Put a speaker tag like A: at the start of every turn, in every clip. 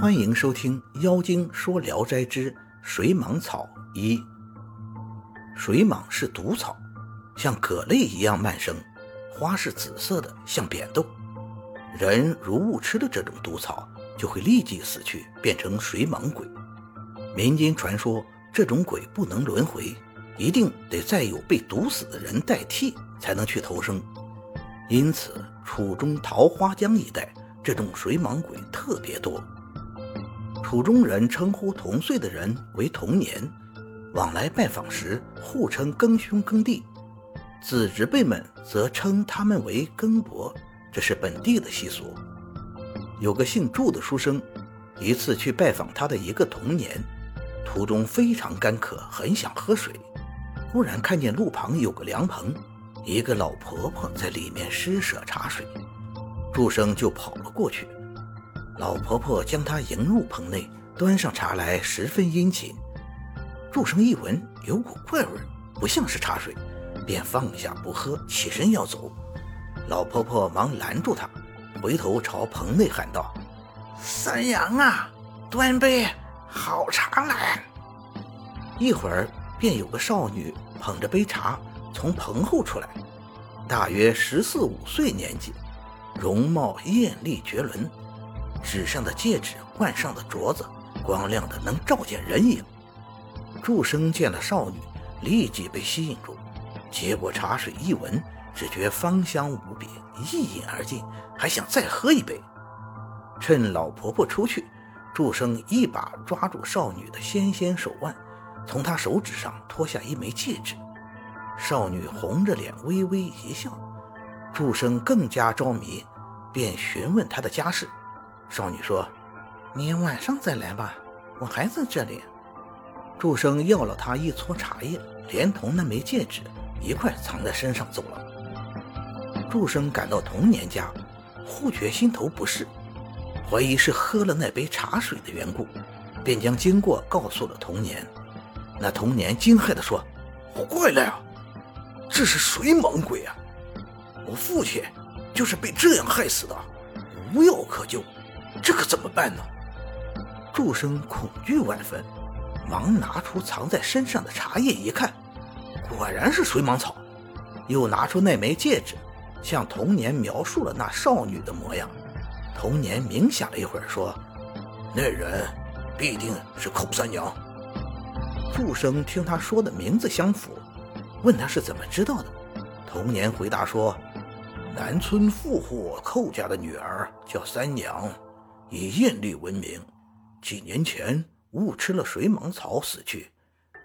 A: 欢迎收听《妖精说聊斋之水蟒草一》。水蟒是毒草，像葛类一样蔓生，花是紫色的，像扁豆。人如误吃了这种毒草，就会立即死去，变成水蟒鬼。民间传说，这种鬼不能轮回，一定得再有被毒死的人代替，才能去投生。因此，楚中桃花江一带这种水蟒鬼特别多。土中人称呼同岁的人为同年，往来拜访时互称庚兄庚弟，子侄辈们则称他们为庚伯，这是本地的习俗。有个姓祝的书生，一次去拜访他的一个同年，途中非常干渴，很想喝水，忽然看见路旁有个凉棚，一个老婆婆在里面施舍茶水，祝生就跑了过去。老婆婆将他迎入棚内，端上茶来，十分殷勤。祝生一闻有股怪味，不像是茶水，便放下不喝，起身要走。老婆婆忙拦住他，回头朝棚内喊道：“三娘啊，端杯好茶来。”一会儿，便有个少女捧着杯茶从棚后出来，大约十四五岁年纪，容貌艳丽绝伦。指上的戒指，腕上的镯子，光亮的能照见人影。祝生见了少女，立即被吸引住，接过茶水一闻，只觉芳香无比，一饮而尽，还想再喝一杯。趁老婆婆出去，祝生一把抓住少女的纤纤手腕，从她手指上脱下一枚戒指。少女红着脸微微一笑，祝生更加着迷，便询问她的家世。少女说：“你晚上再来吧，我还在这里。”祝生要了他一撮茶叶，连同那枚戒指一块藏在身上走了。祝生赶到童年家，忽觉心头不适，怀疑是喝了那杯茶水的缘故，便将经过告诉了童年。那童年惊骇地说：“坏了呀，这是水蟒鬼啊！我父亲就是被这样害死的，无药可救。”这可怎么办呢？祝生恐惧万分，忙拿出藏在身上的茶叶一看，果然是水蟒草。又拿出那枚戒指，向童年描述了那少女的模样。童年冥想了一会儿，说：“那人必定是寇三娘。”祝生听他说的名字相符，问他是怎么知道的。童年回答说：“南村富户寇家的女儿叫三娘。”以艳丽闻名，几年前误吃了水蟒草死去，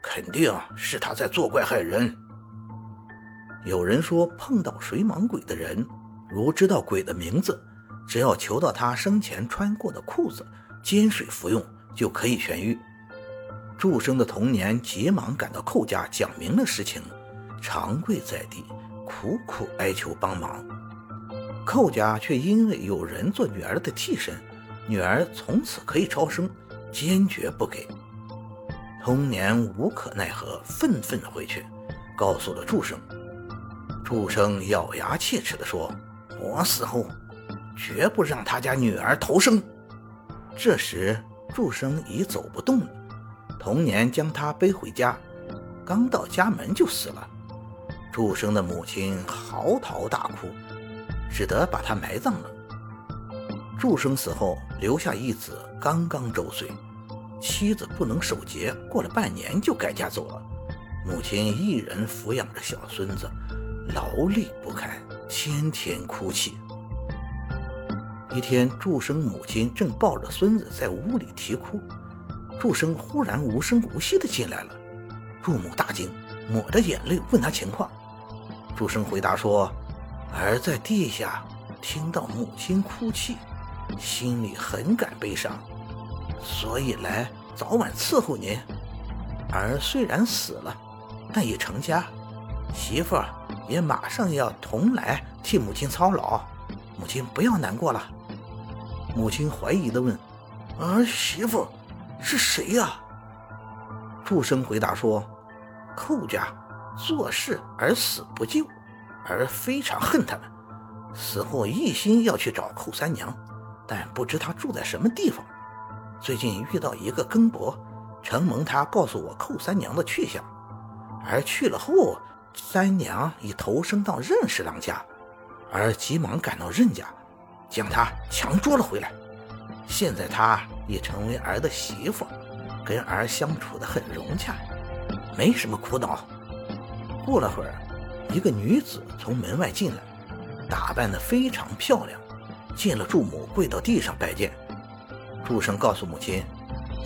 A: 肯定是他在作怪害人。有人说，碰到水蟒鬼的人，如知道鬼的名字，只要求到他生前穿过的裤子，煎水服用就可以痊愈。祝生的童年急忙赶到寇家，讲明了实情，长跪在地，苦苦哀求帮忙。寇家却因为有人做女儿的替身。女儿从此可以超生，坚决不给。童年无可奈何，愤愤回去，告诉了祝生。祝生咬牙切齿地说：“我死后，绝不让他家女儿投生。”这时，祝生已走不动了。童年将他背回家，刚到家门就死了。祝生的母亲嚎啕大哭，只得把他埋葬了。祝生死后留下一子，刚刚周岁，妻子不能守节，过了半年就改嫁走了。母亲一人抚养着小孙子，劳力不堪，天天哭泣。一天，祝生母亲正抱着孙子在屋里啼哭，祝生忽然无声无息的进来了。祝母大惊，抹着眼泪问他情况。祝生回答说：“儿在地下听到母亲哭泣。”心里很感悲伤，所以来早晚伺候您。儿虽然死了，但已成家，媳妇也马上要同来替母亲操劳。母亲不要难过了。母亲怀疑地问：“儿媳妇是谁呀？”祝生回答说：“寇家做事而死不救，儿非常恨他们，死后一心要去找寇三娘。”但不知他住在什么地方，最近遇到一个更伯，承蒙他告诉我寇三娘的去向，而去了后，三娘已投生到任侍郎家，而急忙赶到任家，将他强捉了回来。现在他已成为儿的媳妇，跟儿相处的很融洽，没什么苦恼。过了会儿，一个女子从门外进来，打扮的非常漂亮，见了祝母，跪到地上拜见。祝生告诉母亲，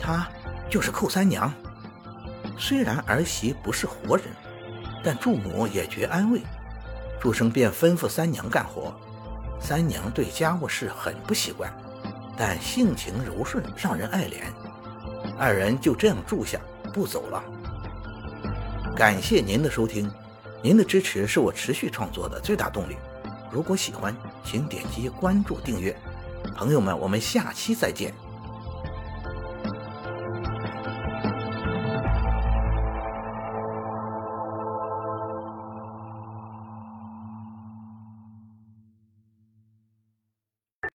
A: 她就是寇三娘。虽然儿媳不是活人，但祝母也觉安慰。祝生便吩咐三娘干活。三娘对家务事很不习惯，但性情柔顺，让人爱怜。二人就这样住下，不走了。感谢您的收听，您的支持是我持续创作的最大动力。如果喜欢，请点击关注订阅。朋友们，我们下期再见。